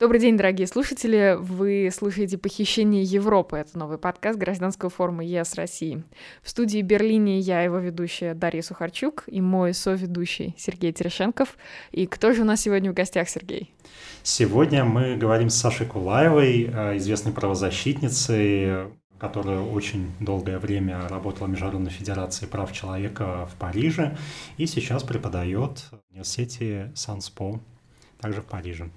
Добрый день, дорогие слушатели. Вы слушаете «Похищение Европы». Это новый подкаст гражданского форума ЕС России. В студии Берлине я, его ведущая Дарья Сухарчук, и мой соведущий Сергей Терешенков. И кто же у нас сегодня в гостях, Сергей? Сегодня мы говорим с Сашей Кулаевой, э, известной правозащитницей, которая очень долгое время работала в Международной Федерации прав человека в Париже и сейчас преподает в университете Санспо, также в Париже.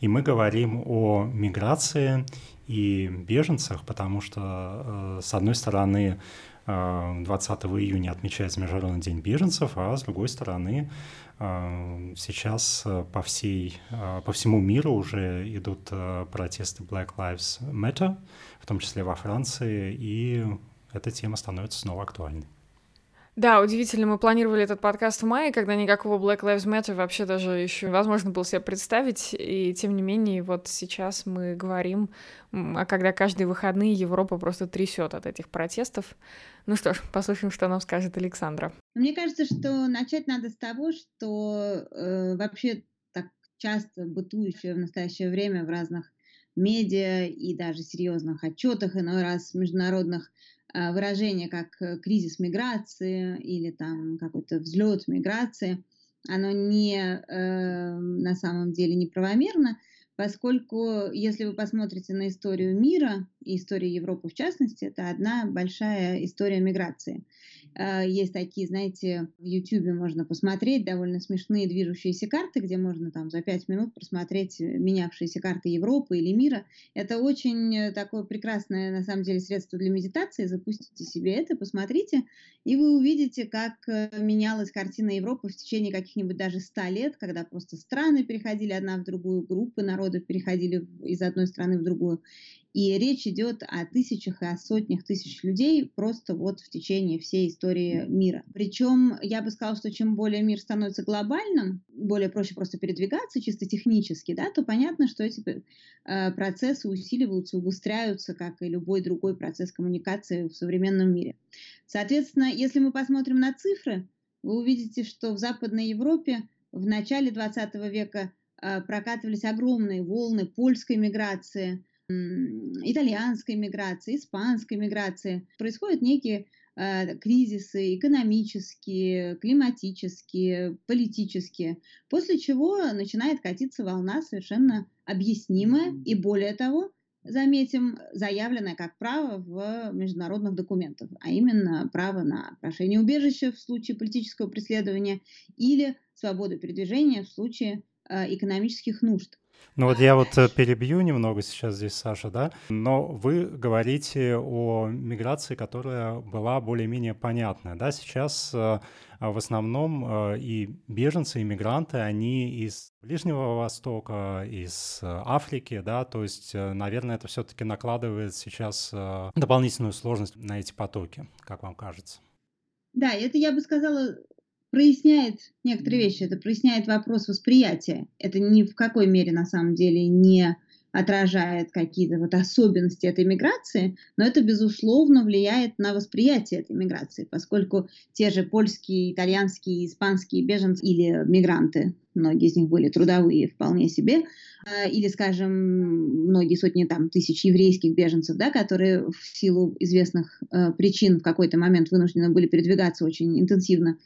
И мы говорим о миграции и беженцах, потому что, э, с одной стороны, 20 э, июня отмечается Международный день беженцев, а с другой стороны, э, сейчас по, всей, по всему миру уже идут протесты Black Lives Matter, в том числе во Франции, и эта тема становится снова актуальной. Да, удивительно, мы планировали этот подкаст в мае, когда никакого Black Lives Matter вообще даже еще невозможно было себе представить, и тем не менее вот сейчас мы говорим, а когда каждые выходные Европа просто трясет от этих протестов. Ну что ж, послушаем, что нам скажет Александра. Мне кажется, что начать надо с того, что э, вообще так часто бытующее в настоящее время в разных медиа и даже серьезных отчетах, иной раз международных выражение как э, кризис миграции или там какой-то взлет миграции, оно не э, на самом деле неправомерно, поскольку если вы посмотрите на историю мира и историю Европы в частности, это одна большая история миграции. Э, есть такие, знаете, в YouTube можно посмотреть довольно смешные движущиеся карты, где можно там за пять минут просмотреть менявшиеся карты Европы или мира. Это очень э, такое прекрасное, на самом деле, средство для медитации. Запустите себе это, посмотрите, и вы увидите, как э, менялась картина Европы в течение каких-нибудь даже ста лет, когда просто страны переходили одна в другую, группы народов переходили из одной страны в другую. И речь идет о тысячах и о сотнях тысяч людей просто вот в течение всей истории мира. Причем я бы сказала, что чем более мир становится глобальным, более проще просто передвигаться чисто технически, да, то понятно, что эти э, процессы усиливаются, убыстряются, как и любой другой процесс коммуникации в современном мире. Соответственно, если мы посмотрим на цифры, вы увидите, что в Западной Европе в начале 20 века э, прокатывались огромные волны польской миграции, итальянской миграции, испанской миграции. Происходят некие э, кризисы экономические, климатические, политические, после чего начинает катиться волна совершенно объяснимая и более того, заметим, заявленное как право в международных документах, а именно право на прошение убежища в случае политического преследования или свободу передвижения в случае э, экономических нужд. Ну вот я вот э, перебью немного сейчас здесь, Саша, да, но вы говорите о миграции, которая была более-менее понятная, да, сейчас э, в основном э, и беженцы, и мигранты, они из Ближнего Востока, из Африки, да, то есть, наверное, это все-таки накладывает сейчас дополнительную сложность на эти потоки, как вам кажется? Да, это я бы сказала проясняет некоторые вещи, это проясняет вопрос восприятия. Это ни в какой мере на самом деле не отражает какие-то вот особенности этой миграции, но это, безусловно, влияет на восприятие этой миграции, поскольку те же польские, итальянские, испанские беженцы или мигранты, многие из них были трудовые вполне себе, а, или, скажем, многие сотни там, тысяч еврейских беженцев, да, которые в силу известных э, причин в какой-то момент вынуждены были передвигаться очень интенсивно,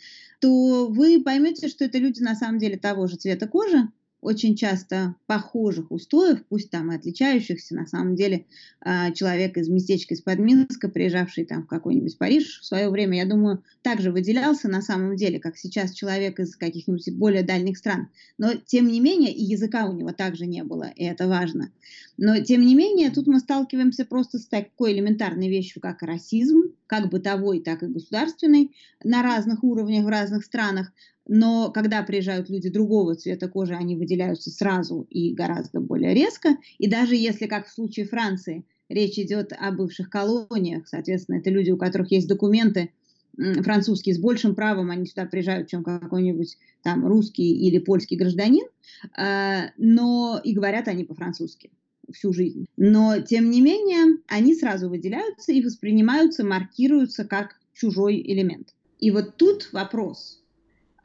то вы поймете, что это люди на самом деле того же цвета кожи, очень часто похожих устоев, пусть там и отличающихся, на самом деле а, человек из местечка из-под Минска, приезжавший там в какой-нибудь Париж в свое время, я думаю, также выделялся на самом деле, как сейчас человек из каких-нибудь более дальних стран. Но тем не менее и языка у него также не было, и это важно. Но тем не менее тут мы сталкиваемся просто с такой элементарной вещью, как расизм, как бытовой, так и государственный, на разных уровнях в разных странах но когда приезжают люди другого цвета кожи, они выделяются сразу и гораздо более резко. И даже если, как в случае Франции, речь идет о бывших колониях, соответственно, это люди, у которых есть документы французские с большим правом, они сюда приезжают, чем какой-нибудь там русский или польский гражданин, а, но и говорят они по-французски всю жизнь. Но, тем не менее, они сразу выделяются и воспринимаются, маркируются как чужой элемент. И вот тут вопрос –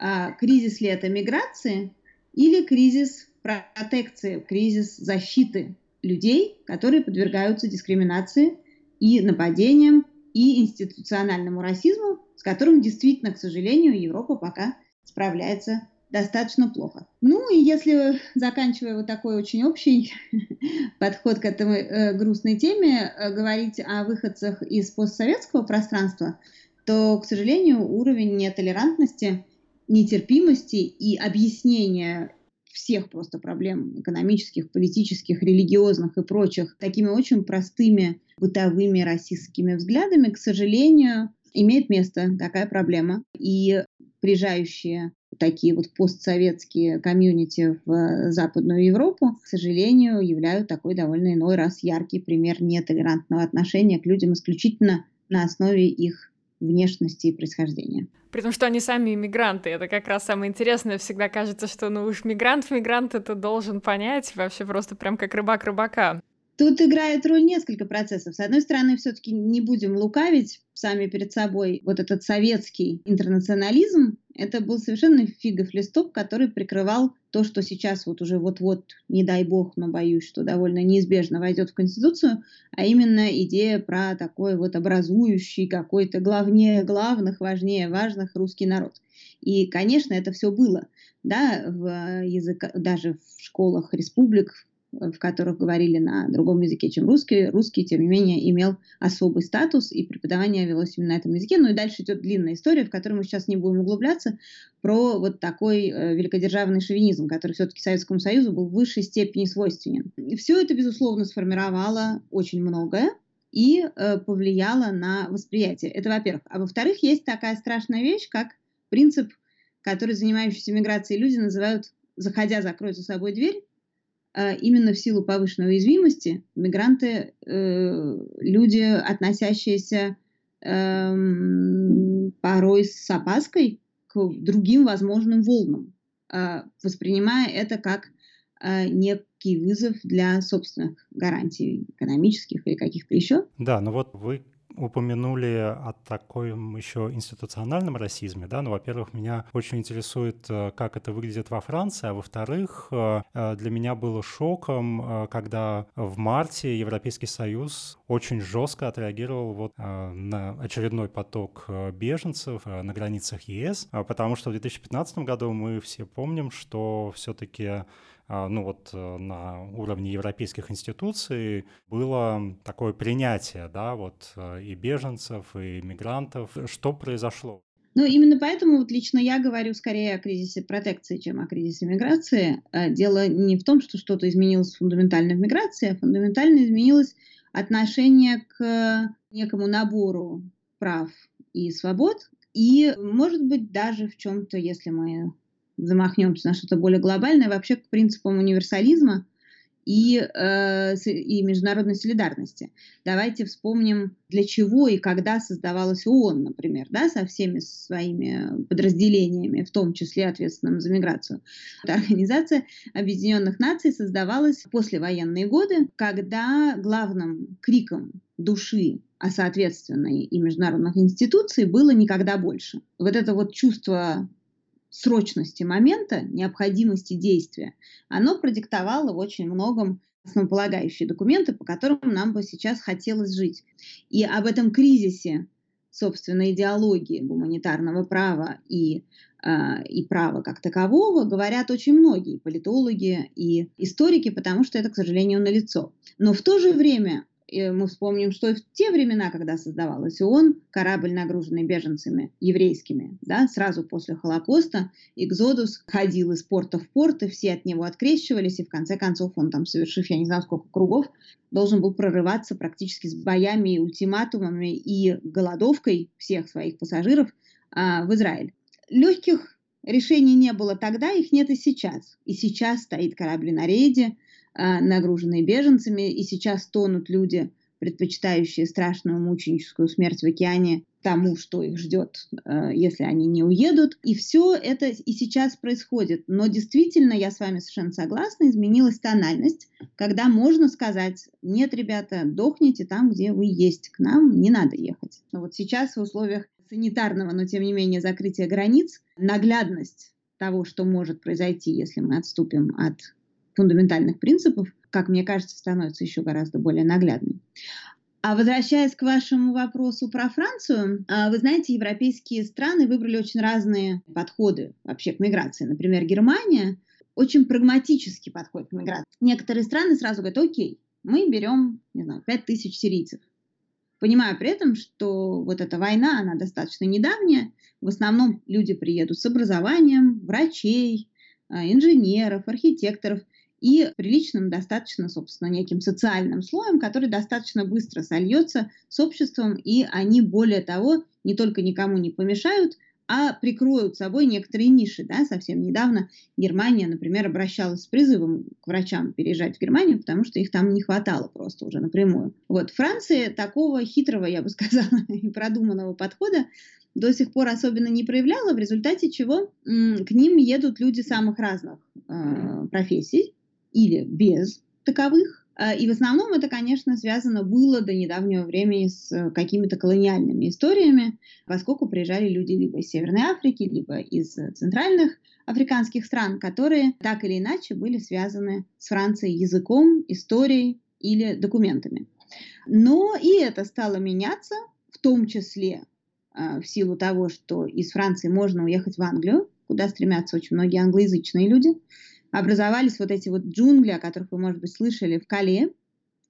а, кризис ли это миграции или кризис протекции, кризис защиты людей, которые подвергаются дискриминации и нападениям, и институциональному расизму, с которым действительно, к сожалению, Европа пока справляется достаточно плохо. Ну и если, заканчивая вот такой очень общий подход к этой э, грустной теме, э, говорить о выходцах из постсоветского пространства, то, к сожалению, уровень нетолерантности, нетерпимости и объяснения всех просто проблем экономических, политических, религиозных и прочих такими очень простыми бытовыми расистскими взглядами, к сожалению, имеет место такая проблема. И приезжающие такие вот постсоветские комьюнити в Западную Европу, к сожалению, являют такой довольно иной раз яркий пример нетолерантного отношения к людям исключительно на основе их внешности и происхождения. При том, что они сами иммигранты. Это как раз самое интересное. Всегда кажется, что ну уж мигрант мигрант это должен понять вообще просто прям как рыбак рыбака. Тут играет роль несколько процессов. С одной стороны, все-таки не будем лукавить сами перед собой. Вот этот советский интернационализм, это был совершенно фигов листок, который прикрывал то, что сейчас вот уже вот-вот, не дай бог, но боюсь, что довольно неизбежно войдет в Конституцию, а именно идея про такой вот образующий какой-то главнее главных, важнее важных русский народ. И, конечно, это все было, да, в язык, даже в школах республик, в которых говорили на другом языке, чем русский, русский, тем не менее, имел особый статус, и преподавание велось именно на этом языке. Ну и дальше идет длинная история, в которую мы сейчас не будем углубляться, про вот такой э, великодержавный шовинизм, который все-таки Советскому Союзу был в высшей степени свойственен. И все это, безусловно, сформировало очень многое и э, повлияло на восприятие. Это во-первых. А во-вторых, есть такая страшная вещь, как принцип, который занимающиеся миграцией люди называют «заходя, закрой за собой дверь», именно в силу повышенной уязвимости мигранты э, люди, относящиеся э, порой с опаской к другим возможным волнам, э, воспринимая это как э, некий вызов для собственных гарантий экономических или каких-то еще. Да, но вот вы упомянули о таком еще институциональном расизме, да, ну, во-первых, меня очень интересует, э, как это выглядит во Франции, а во-вторых, э, э, для меня было шоком, когда в марте Европейский Союз очень жестко отреагировал вот на очередной поток беженцев на границах ЕС, потому что в 2015 году мы все помним, что все-таки ну вот э, на уровне европейских институций было такое принятие, да, вот э, и беженцев, и мигрантов. Что произошло? Ну, именно поэтому вот лично я говорю скорее о кризисе протекции, чем о кризисе миграции. А, дело не в том, что что-то изменилось фундаментально в миграции, а фундаментально изменилось отношение к некому набору прав и свобод, и, может быть, даже в чем-то, если мы замахнемся на что-то более глобальное, вообще к принципам универсализма и, э, и международной солидарности. Давайте вспомним, для чего и когда создавалась ООН, например, да, со всеми своими подразделениями, в том числе ответственным за миграцию. Организация Объединенных Наций создавалась в послевоенные годы, когда главным криком души а соответственно и международных институций было никогда больше. Вот это вот чувство срочности момента, необходимости действия, оно продиктовало в очень многом основополагающие документы, по которым нам бы сейчас хотелось жить. И об этом кризисе, собственно, идеологии гуманитарного права и, э, и права как такового говорят очень многие политологи и историки, потому что это, к сожалению, налицо. Но в то же время мы вспомним, что в те времена, когда создавалась ООН, корабль, нагруженный беженцами еврейскими, да, сразу после Холокоста, Экзодус ходил из порта в порт, и все от него открещивались, и в конце концов он там, совершив, я не знаю, сколько кругов, должен был прорываться практически с боями, и ультиматумами и голодовкой всех своих пассажиров а, в Израиль. Легких решений не было тогда, их нет и сейчас. И сейчас стоит корабль на рейде, нагруженные беженцами, и сейчас тонут люди, предпочитающие страшную мученическую смерть в океане тому, что их ждет, а, если они не уедут. И все это и сейчас происходит. Но действительно, я с вами совершенно согласна, изменилась тональность, когда можно сказать, нет, ребята, дохните там, где вы есть, к нам не надо ехать. Но вот сейчас в условиях санитарного, но тем не менее закрытия границ, наглядность того, что может произойти, если мы отступим от фундаментальных принципов, как мне кажется, становится еще гораздо более наглядной. А возвращаясь к вашему вопросу про Францию, а, вы знаете, европейские страны выбрали очень разные подходы вообще к миграции. Например, Германия очень прагматический подход к миграции. Некоторые страны сразу говорят, окей, мы берем, не знаю, 5 тысяч сирийцев. Понимая при этом, что вот эта война, она достаточно недавняя, в основном люди приедут с образованием, врачей, а, инженеров, архитекторов – и приличным достаточно, собственно, неким социальным слоем, который достаточно быстро сольется с обществом, и они, более того, не только никому не помешают, а прикроют собой некоторые ниши. Да? Совсем недавно Германия, например, обращалась с призывом к врачам переезжать в Германию, потому что их там не хватало просто уже напрямую. Вот Франция такого хитрого, я бы сказала, и продуманного подхода до сих пор особенно не проявляла, в результате чего к ним едут люди самых разных э, профессий, или без таковых. А, и в основном это, конечно, связано было до недавнего времени с какими-то колониальными историями, поскольку приезжали люди либо из Северной Африки, либо из центральных африканских стран, которые так или иначе были связаны с Францией языком, историей или документами. Но и это стало меняться, в том числе а, в силу того, что из Франции можно уехать в Англию, куда стремятся очень многие англоязычные люди образовались вот эти вот джунгли, о которых вы, может быть, слышали в Кале,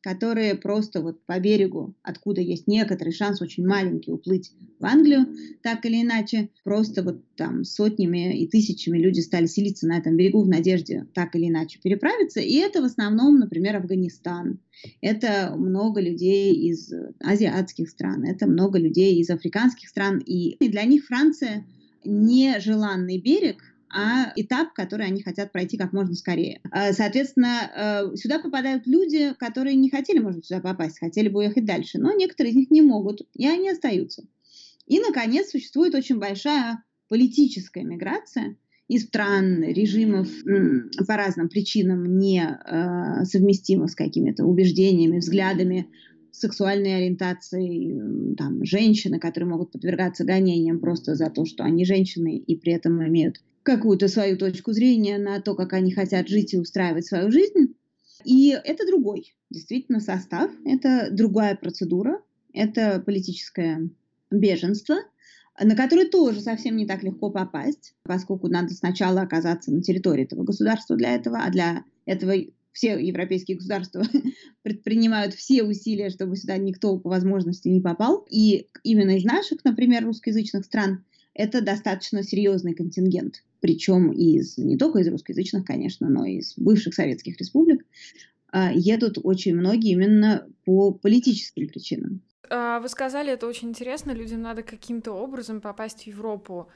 которые просто вот по берегу, откуда есть некоторый шанс очень маленький уплыть в Англию, так или иначе, просто вот там сотнями и тысячами люди стали селиться на этом берегу в надежде так или иначе переправиться. И это в основном, например, Афганистан. Это много людей из азиатских стран, это много людей из африканских стран. И для них Франция нежеланный берег – а этап, который они хотят пройти как можно скорее. А, соответственно, э, сюда попадают люди, которые не хотели, может сюда попасть, хотели бы уехать дальше, но некоторые из них не могут, и они остаются. И, наконец, существует очень большая политическая миграция из стран, режимов по разным причинам не э, совместимых с какими-то убеждениями, взглядами, сексуальной ориентацией, там, женщины, которые могут подвергаться гонениям просто за то, что они женщины и при этом имеют какую-то свою точку зрения на то, как они хотят жить и устраивать свою жизнь. И это другой, действительно, состав, это другая процедура, это политическое беженство, на которое тоже совсем не так легко попасть, поскольку надо сначала оказаться на территории этого государства для этого, а для этого все европейские государства предпринимают все усилия, чтобы сюда никто по возможности не попал. И именно из наших, например, русскоязычных стран это достаточно серьезный контингент причем из, не только из русскоязычных, конечно, но и из бывших советских республик, а, едут очень многие именно по политическим причинам. А, вы сказали, это очень интересно, людям надо каким-то образом попасть в Европу.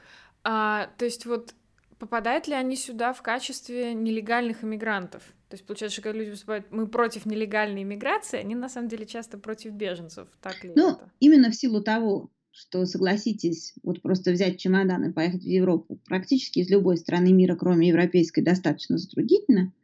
А, то есть вот попадают ли они сюда в качестве нелегальных иммигрантов? То есть получается, что когда люди выступают, мы против нелегальной иммиграции, они на самом деле часто против беженцев, так ли ну, это? именно в силу того, что, согласитесь, вот просто взять чемодан и поехать в Европу практически из любой страны мира, кроме европейской, достаточно затруднительно,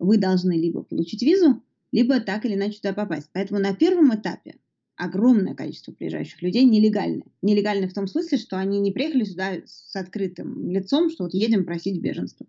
вы должны либо получить визу, либо так или иначе туда попасть. Поэтому на первом этапе огромное количество приезжающих людей нелегальны. Нелегальны в том смысле, что они не приехали сюда с открытым лицом, что вот едем просить беженства.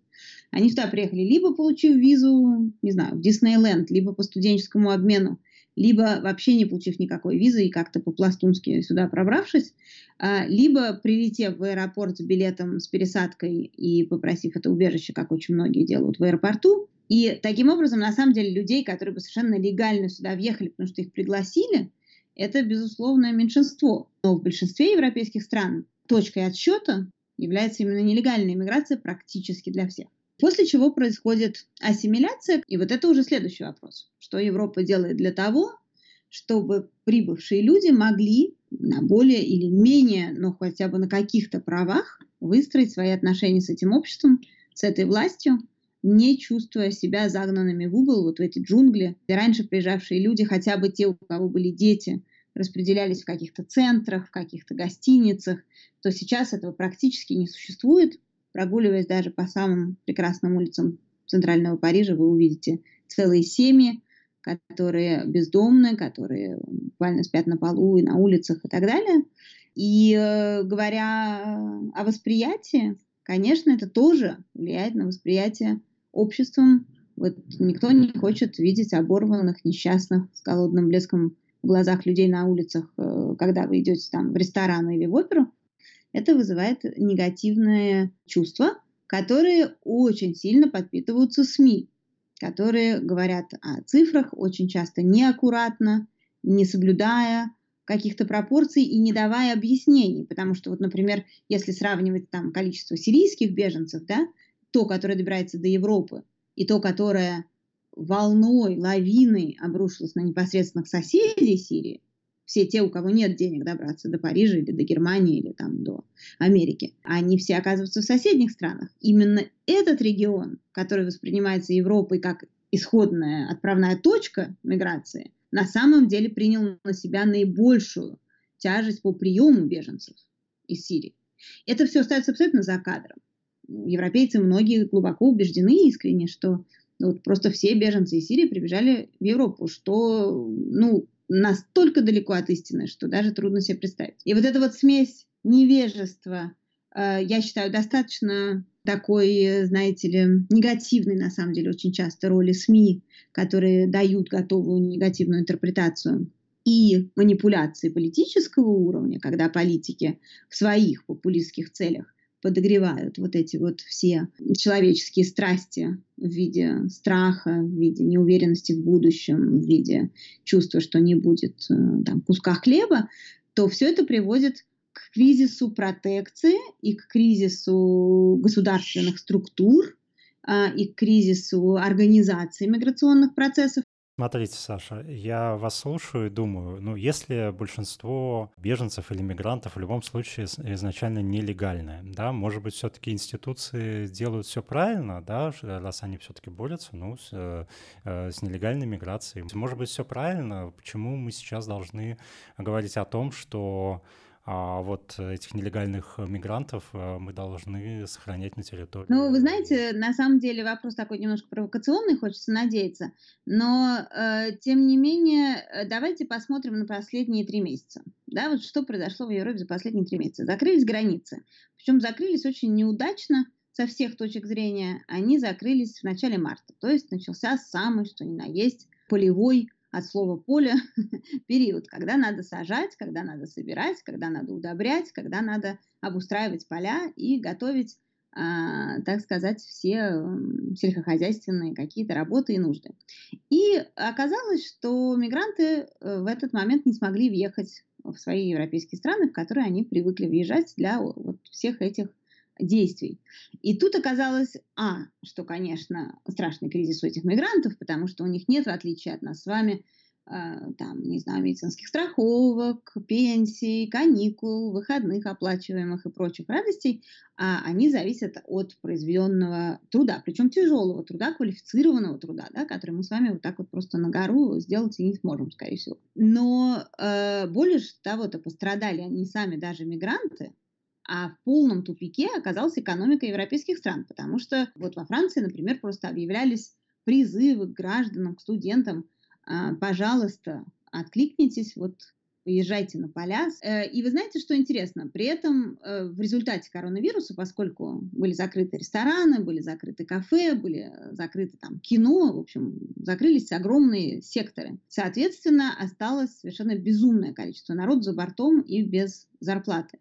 Они сюда приехали либо получив визу, не знаю, в Диснейленд, либо по студенческому обмену, либо вообще не получив никакой визы и как-то по-пластунски сюда пробравшись, а, либо прилетев в аэропорт с билетом с пересадкой и попросив это убежище, как очень многие делают в аэропорту. И таким образом, на самом деле, людей, которые бы совершенно легально сюда въехали, потому что их пригласили, это, безусловно, меньшинство. Но в большинстве европейских стран точкой отсчета является именно нелегальная иммиграция практически для всех. После чего происходит ассимиляция, и вот это уже следующий вопрос. Что Европа делает для того, чтобы прибывшие люди могли на более или менее, но хотя бы на каких-то правах выстроить свои отношения с этим обществом, с этой властью, не чувствуя себя загнанными в угол, вот в эти джунгли, где раньше приезжавшие люди, хотя бы те, у кого были дети, распределялись в каких-то центрах, в каких-то гостиницах, то сейчас этого практически не существует. Прогуливаясь даже по самым прекрасным улицам центрального Парижа, вы увидите целые семьи, которые бездомны, которые буквально спят на полу и на улицах и так далее. И э, говоря о восприятии, конечно, это тоже влияет на восприятие обществом Вот никто не хочет видеть оборванных, несчастных, с голодным блеском в глазах людей на улицах, э, когда вы идете там в ресторан или в оперу. Это вызывает негативные чувства, которые очень сильно подпитываются СМИ, которые говорят о цифрах очень часто неаккуратно, не соблюдая каких-то пропорций и не давая объяснений. Потому что, вот, например, если сравнивать там количество сирийских беженцев, да, то, которое добирается до Европы, и то, которое волной, лавиной обрушилось на непосредственных соседей Сирии, все те, у кого нет денег добраться до Парижа или до Германии или там до Америки, они все оказываются в соседних странах. Именно этот регион, который воспринимается Европой как исходная отправная точка миграции, на самом деле принял на себя наибольшую тяжесть по приему беженцев из Сирии. Это все остается абсолютно за кадром европейцы многие глубоко убеждены искренне, что вот просто все беженцы из Сирии прибежали в Европу, что ну, настолько далеко от истины, что даже трудно себе представить. И вот эта вот смесь невежества, э, я считаю, достаточно такой, знаете ли, негативной, на самом деле, очень часто роли СМИ, которые дают готовую негативную интерпретацию и манипуляции политического уровня, когда политики в своих популистских целях подогревают вот эти вот все человеческие страсти в виде страха, в виде неуверенности в будущем, в виде чувства, что не будет э, там, куска хлеба, то все это приводит к кризису протекции и к кризису государственных структур, а, и к кризису организации миграционных процессов. Смотрите, Саша, я вас слушаю и думаю, ну, если большинство беженцев или мигрантов в любом случае изначально нелегальное, да, может быть, все-таки институции делают все правильно, да, раз они все-таки борются, ну, с, э, э, с нелегальной миграцией. Может быть, все правильно, почему мы сейчас должны говорить о том, что а вот этих нелегальных мигрантов э, мы должны сохранять на территории. Ну, вы знаете, на самом деле вопрос такой немножко провокационный, хочется надеяться, но э, тем не менее э, давайте посмотрим на последние три месяца. Да, вот что произошло в Европе за последние три месяца. Закрылись границы, причем закрылись очень неудачно, со всех точек зрения, они закрылись в начале марта. То есть начался самый, что ни на есть, полевой от слова поле период, когда надо сажать, когда надо собирать, когда надо удобрять, когда надо обустраивать поля и готовить, а, так сказать, все сельскохозяйственные какие-то работы и нужды. И оказалось, что мигранты э, в этот момент не смогли въехать в свои европейские страны, в которые они привыкли въезжать для вот всех этих действий. И тут оказалось, а, что, конечно, страшный кризис у этих мигрантов, потому что у них нет, в отличие от нас с вами, э, там, не знаю, медицинских страховок, пенсий, каникул, выходных оплачиваемых и прочих радостей, а они зависят от произведенного труда, причем тяжелого труда, квалифицированного труда, да, который мы с вами вот так вот просто на гору сделать и не сможем, скорее всего. Но э, более того-то пострадали они сами, даже мигранты, а в полном тупике оказалась экономика европейских стран, потому что вот во Франции, например, просто объявлялись призывы к гражданам, к студентам, а, пожалуйста, откликнитесь, вот поезжайте на поля. Э, и вы знаете, что интересно? При этом э, в результате коронавируса, поскольку были закрыты рестораны, были закрыты кафе, были закрыты там кино, в общем, закрылись огромные секторы. Соответственно, осталось совершенно безумное количество народу за бортом и без зарплаты.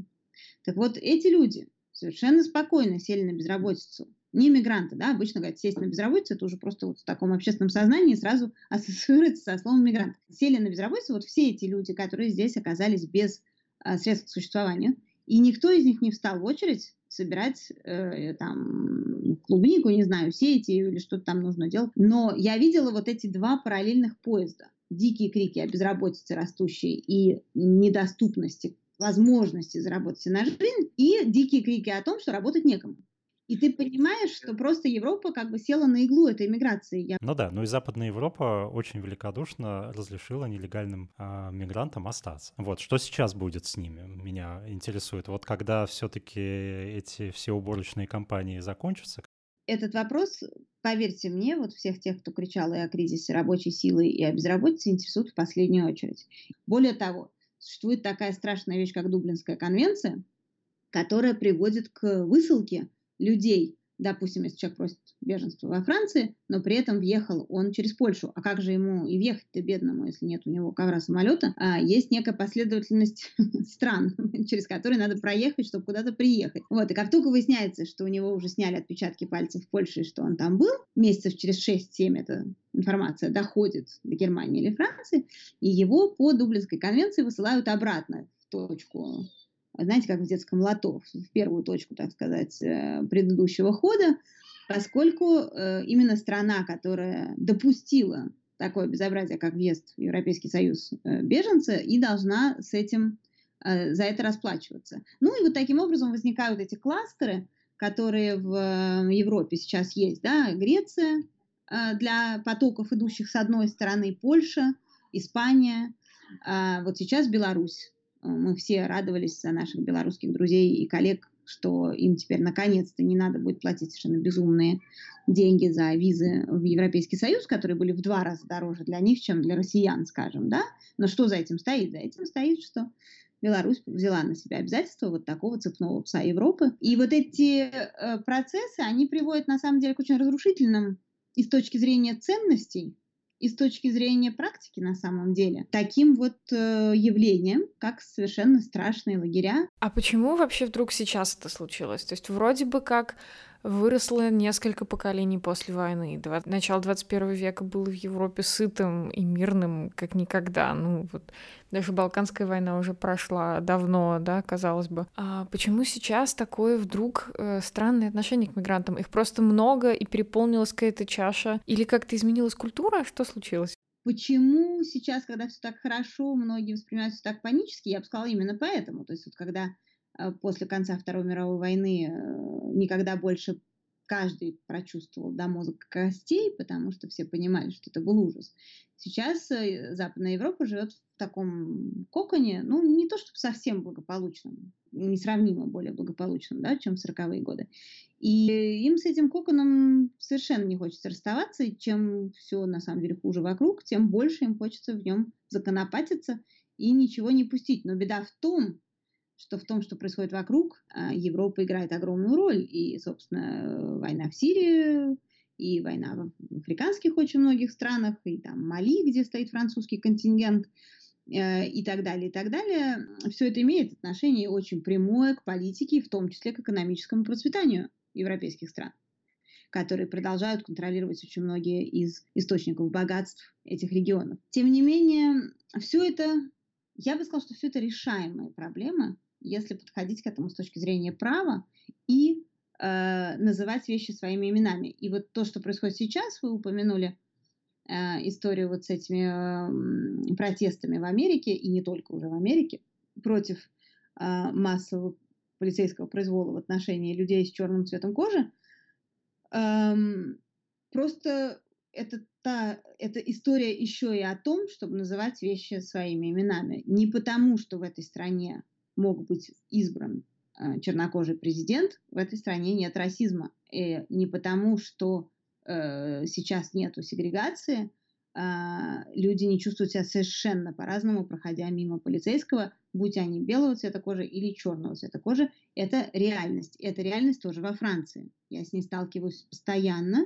Так вот, эти люди совершенно спокойно сели на безработицу. Не мигранты, да, обычно говорят, сесть на безработицу, это уже просто вот в таком общественном сознании сразу ассоциируется со словом мигрант. Сели на безработицу вот все эти люди, которые здесь оказались без а, средств к существованию, и никто из них не встал в очередь собирать э, там клубнику, не знаю, сеять ее или что-то там нужно делать. Но я видела вот эти два параллельных поезда. Дикие крики о безработице растущей и недоступности возможности заработать на жизнь и дикие крики о том, что работать некому. И ты понимаешь, что просто Европа как бы села на иглу этой миграции. Я... Ну да, ну и Западная Европа очень великодушно разрешила нелегальным э, мигрантам остаться. Вот, что сейчас будет с ними, меня интересует. Вот когда все-таки эти все уборочные компании закончатся, этот вопрос, поверьте мне, вот всех тех, кто кричал и о кризисе рабочей силы, и о безработице, интересует в последнюю очередь. Более того, существует такая страшная вещь, как Дублинская конвенция, которая приводит к высылке людей допустим, если человек просит беженство во Франции, но при этом въехал он через Польшу. А как же ему и въехать-то бедному, если нет у него ковра самолета? А, есть некая последовательность стран, через которые надо проехать, чтобы куда-то приехать. Вот, и как только выясняется, что у него уже сняли отпечатки пальцев в Польше, и что он там был, месяцев через 6-7 эта информация доходит до Германии или Франции, и его по Дублинской конвенции высылают обратно в точку знаете, как в детском лото, в первую точку, так сказать, э, предыдущего хода, поскольку э, именно страна, которая допустила такое безобразие, как въезд в Европейский Союз э, беженца, и должна с этим, за это расплачиваться. Ну и вот таким образом возникают эти кластеры, которые в Европе сейчас есть, да, Греция для потоков, идущих с одной стороны, Польша, Испания, а вот сейчас Беларусь мы все радовались за наших белорусских друзей и коллег, что им теперь наконец-то не надо будет платить совершенно безумные деньги за визы в Европейский Союз, которые были в два раза дороже для них, чем для россиян, скажем, да? Но что за этим стоит? За этим стоит, что Беларусь взяла на себя обязательства вот такого цепного пса Европы. И вот эти э, процессы, они приводят на самом деле к очень разрушительным и с точки зрения ценностей и с точки зрения практики на самом деле таким вот э, явлением, как совершенно страшные лагеря. А почему вообще вдруг сейчас это случилось? То есть вроде бы как выросло несколько поколений после войны. Два... Начало 21 века было в Европе сытым и мирным, как никогда. Ну, вот даже Балканская война уже прошла давно, да, казалось бы. А почему сейчас такое вдруг э, странное отношение к мигрантам? Их просто много и переполнилась какая-то чаша? Или как-то изменилась культура? Что случилось? Почему сейчас, когда все так хорошо, многие воспринимают все так панически, я бы сказала именно поэтому. То есть вот когда после конца Второй мировой войны э, никогда больше каждый прочувствовал до мозга костей, потому что все понимали, что это был ужас. Сейчас э, Западная Европа живет в таком коконе, ну, не то чтобы совсем благополучном, несравнимо более благополучном, да, чем в 40-е годы. И им с этим коконом совершенно не хочется расставаться, и чем все на самом деле хуже вокруг, тем больше им хочется в нем законопатиться и ничего не пустить. Но беда в том, что в том, что происходит вокруг, а, Европа играет огромную роль. И, собственно, война в Сирии, и война в африканских очень многих странах, и там Мали, где стоит французский контингент, э, и так далее, и так далее. Все это имеет отношение очень прямое к политике, в том числе к экономическому процветанию европейских стран которые продолжают контролировать очень многие из источников богатств этих регионов. Тем не менее, все это, я бы сказала, что все это решаемые проблемы, если подходить к этому с точки зрения права и э, называть вещи своими именами. И вот то, что происходит сейчас, вы упомянули э, историю вот с этими э, протестами в Америке, и не только уже в Америке, против э, массового полицейского произвола в отношении людей с черным цветом кожи, э, просто это, та, это история еще и о том, чтобы называть вещи своими именами. Не потому, что в этой стране мог быть избран э, чернокожий президент, в этой стране нет расизма. И не потому, что э, сейчас нету сегрегации, э, люди не чувствуют себя совершенно по-разному, проходя мимо полицейского, будь они белого цвета кожи или черного цвета кожи. Это реальность. Это реальность тоже во Франции. Я с ней сталкиваюсь постоянно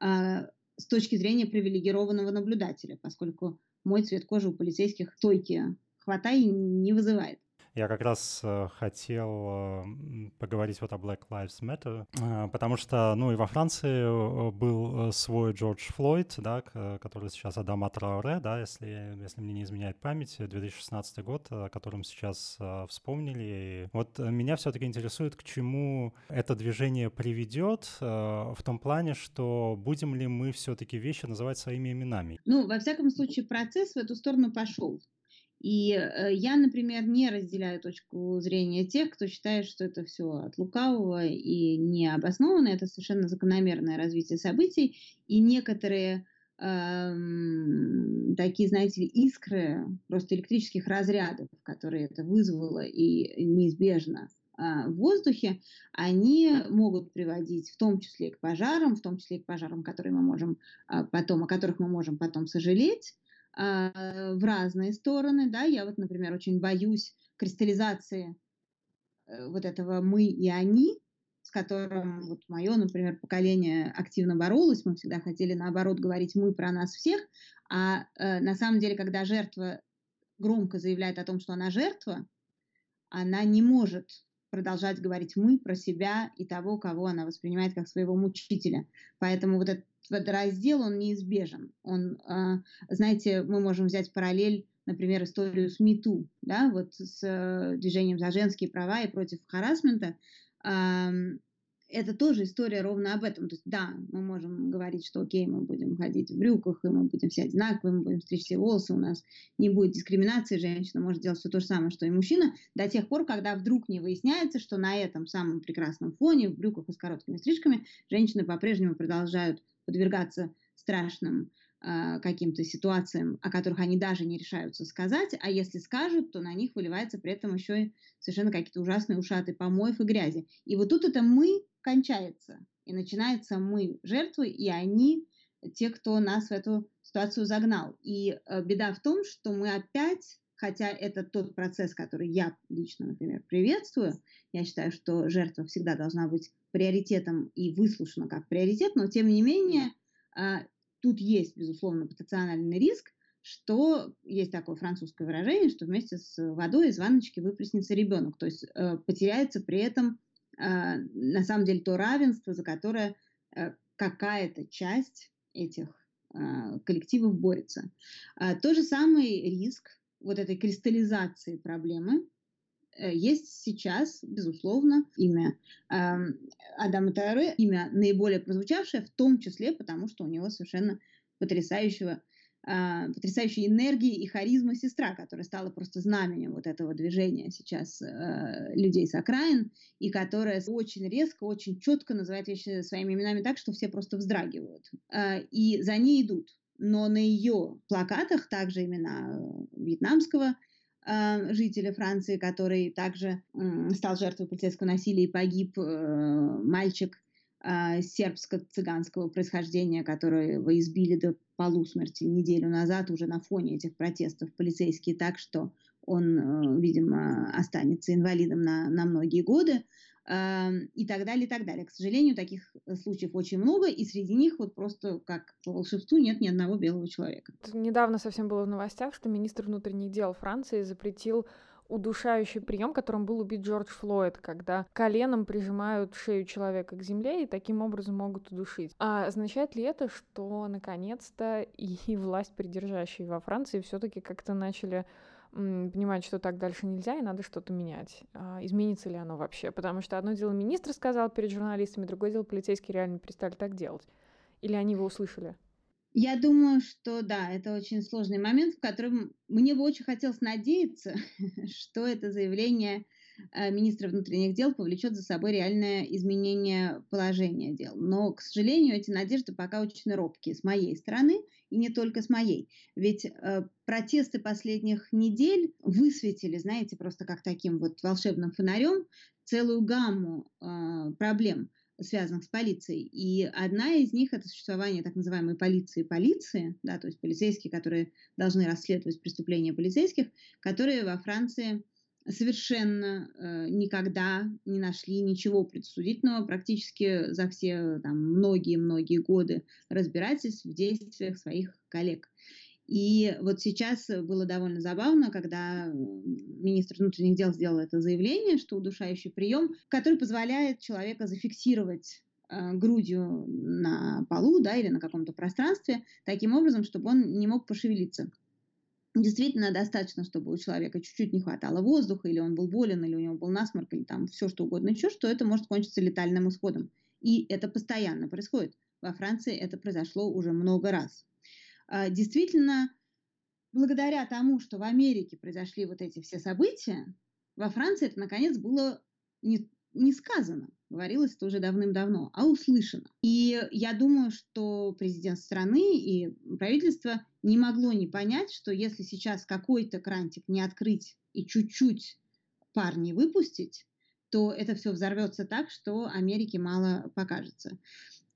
э, с точки зрения привилегированного наблюдателя, поскольку мой цвет кожи у полицейских стойки хватай не вызывает. Я как раз э, хотел э, поговорить вот о Black Lives Matter, э, потому что, ну, и во Франции был свой Джордж Флойд, да, который сейчас Адама Трауре, да, если, если мне не изменяет память, 2016 год, о котором сейчас вспомнили. Вот меня все-таки интересует, к чему это движение приведет, в том плане, что будем ли мы все-таки вещи называть своими именами? Ну, во всяком случае, процесс в эту сторону пошел. И э, я, например, не разделяю точку зрения тех, кто считает, что это все от лукавого и необоснованно. Это совершенно закономерное развитие событий. И некоторые эм, такие, знаете ли, искры просто электрических разрядов, которые это вызвало и неизбежно э, в воздухе, они могут приводить в том числе к пожарам, в том числе к пожарам, которые мы можем э, потом, о которых мы можем потом сожалеть. А, в разные стороны, да, я вот, например, очень боюсь кристаллизации э, вот этого мы и они с которым вот мое, например, поколение активно боролось. Мы всегда хотели, наоборот, говорить «мы» про нас всех. А э, на самом деле, когда жертва громко заявляет о том, что она жертва, она не может продолжать говорить «мы» про себя и того, кого она воспринимает как своего мучителя. Поэтому вот этот, этот раздел, он неизбежен. Он, э, знаете, мы можем взять параллель например, историю с МИТУ, да, вот с э, движением за женские права и против харасмента, это тоже история ровно об этом. То есть, да, мы можем говорить, что окей, мы будем ходить в брюках, и мы будем все одинаковые, мы будем стричь все волосы, у нас не будет дискриминации, женщина может делать все то же самое, что и мужчина, до тех пор, когда вдруг не выясняется, что на этом самом прекрасном фоне, в брюках и с короткими стрижками, женщины по-прежнему продолжают подвергаться страшным э, каким-то ситуациям, о которых они даже не решаются сказать, а если скажут, то на них выливается при этом еще и совершенно какие-то ужасные ушаты помоев и грязи. И вот тут это мы кончается, и начинается мы жертвы, и они те, кто нас в эту ситуацию загнал. И э, беда в том, что мы опять хотя это тот процесс, который я лично, например, приветствую. Я считаю, что жертва всегда должна быть приоритетом и выслушана как приоритет, но тем не менее а, тут есть, безусловно, потенциальный риск, что есть такое французское выражение, что вместе с водой из ванночки выплеснется ребенок. То есть э, потеряется при этом э, на самом деле то равенство, за которое э, какая-то часть этих э, коллективов борется. То же самый риск вот этой кристаллизации проблемы есть сейчас, безусловно, имя э, Адама Тайре, имя наиболее прозвучавшее, в том числе потому, что у него совершенно потрясающего э, потрясающей энергии и харизма сестра, которая стала просто знаменем вот этого движения сейчас э, людей с окраин, и которая очень резко, очень четко называет вещи своими именами так, что все просто вздрагивают. Э, и за ней идут. Но на ее плакатах также имена э, вьетнамского э, жителя Франции, который также э, стал жертвой полицейского насилия и погиб, э, мальчик э, сербско-цыганского происхождения, которого избили до полусмерти неделю назад уже на фоне этих протестов полицейские, так что он, э, видимо, останется инвалидом на, на многие годы и так далее, и так далее. К сожалению, таких э, случаев очень много, и среди них вот просто как по волшебству нет ни одного белого человека. Недавно совсем было в новостях, что министр внутренних дел Франции запретил удушающий прием, которым был убит Джордж Флойд, когда коленом прижимают шею человека к земле и таким образом могут удушить. А означает ли это, что наконец-то и власть придержащие во Франции все-таки как-то начали понимать, что так дальше нельзя, и надо что-то менять. А изменится ли оно вообще? Потому что одно дело министр сказал перед журналистами, другое дело полицейские реально перестали так делать. Или они его услышали? Я думаю, что да, это очень сложный момент, в котором мне бы очень хотелось надеяться, что это заявление министра внутренних дел повлечет за собой реальное изменение положения дел. Но, к сожалению, эти надежды пока очень робкие с моей стороны и не только с моей. Ведь э, протесты последних недель высветили, знаете, просто как таким вот волшебным фонарем целую гамму э, проблем связанных с полицией. И одна из них это существование так называемой полиции полиции, да, то есть полицейские, которые должны расследовать преступления полицейских, которые во Франции совершенно э, никогда не нашли ничего предсудительного практически за все многие-многие годы разбирательств в действиях своих коллег. И вот сейчас было довольно забавно, когда министр внутренних дел сделал это заявление, что удушающий прием, который позволяет человека зафиксировать э, грудью на полу да, или на каком-то пространстве таким образом, чтобы он не мог пошевелиться действительно достаточно, чтобы у человека чуть-чуть не хватало воздуха, или он был болен, или у него был насморк, или там все что угодно еще, что это может кончиться летальным исходом. И это постоянно происходит. Во Франции это произошло уже много раз. А, действительно, благодаря тому, что в Америке произошли вот эти все события, во Франции это наконец было не, не сказано говорилось это уже давным-давно, а услышано. И я думаю, что президент страны и правительство не могло не понять, что если сейчас какой-то крантик не открыть и чуть-чуть пар не выпустить, то это все взорвется так, что Америке мало покажется.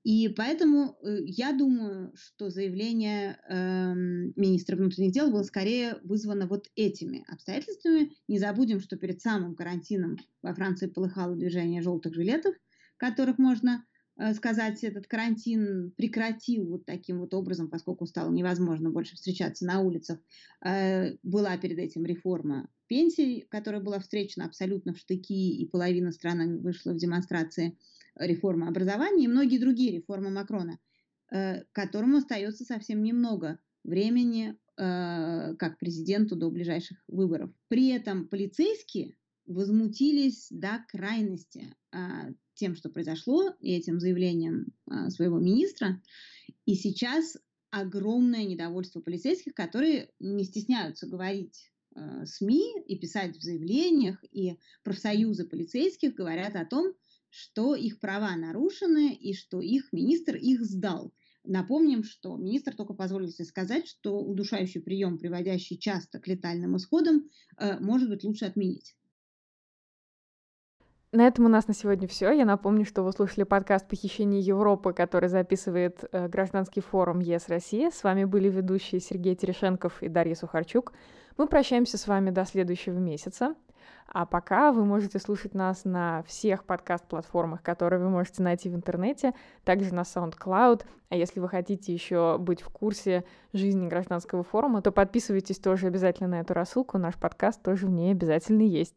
И поэтому э, я думаю, что заявление э, министра внутренних дел было скорее вызвано вот этими обстоятельствами. Не забудем, что перед самым карантином во Франции полыхало движение желтых жилетов, которых можно Э, сказать, этот карантин прекратил вот таким вот образом, поскольку стало невозможно больше встречаться на улицах. Э, была перед этим реформа пенсий, которая была встречена абсолютно в штыки, и половина стран вышла в демонстрации реформы образования и многие другие реформы Макрона, э, которому остается совсем немного времени как президенту до ближайших выборов. При этом полицейские возмутились до крайности а, тем, что произошло, и этим заявлением а, своего министра. И сейчас огромное недовольство полицейских, которые не стесняются говорить э, СМИ и писать в заявлениях, и профсоюзы полицейских говорят о том, что их права нарушены и что их министр их сдал. Напомним, что министр только позволил себе сказать, что удушающий прием, приводящий часто к летальным исходам, э, может быть лучше отменить. На этом у нас на сегодня все. Я напомню, что вы слушали подкаст «Похищение Европы», который записывает э, гражданский форум ЕС Россия. С вами были ведущие Сергей Терешенков и Дарья Сухарчук. Мы прощаемся с вами до следующего месяца. А пока вы можете слушать нас на всех подкаст-платформах, которые вы можете найти в интернете, также на SoundCloud. А если вы хотите еще быть в курсе жизни гражданского форума, то подписывайтесь тоже обязательно на эту рассылку. Наш подкаст тоже в ней обязательно есть.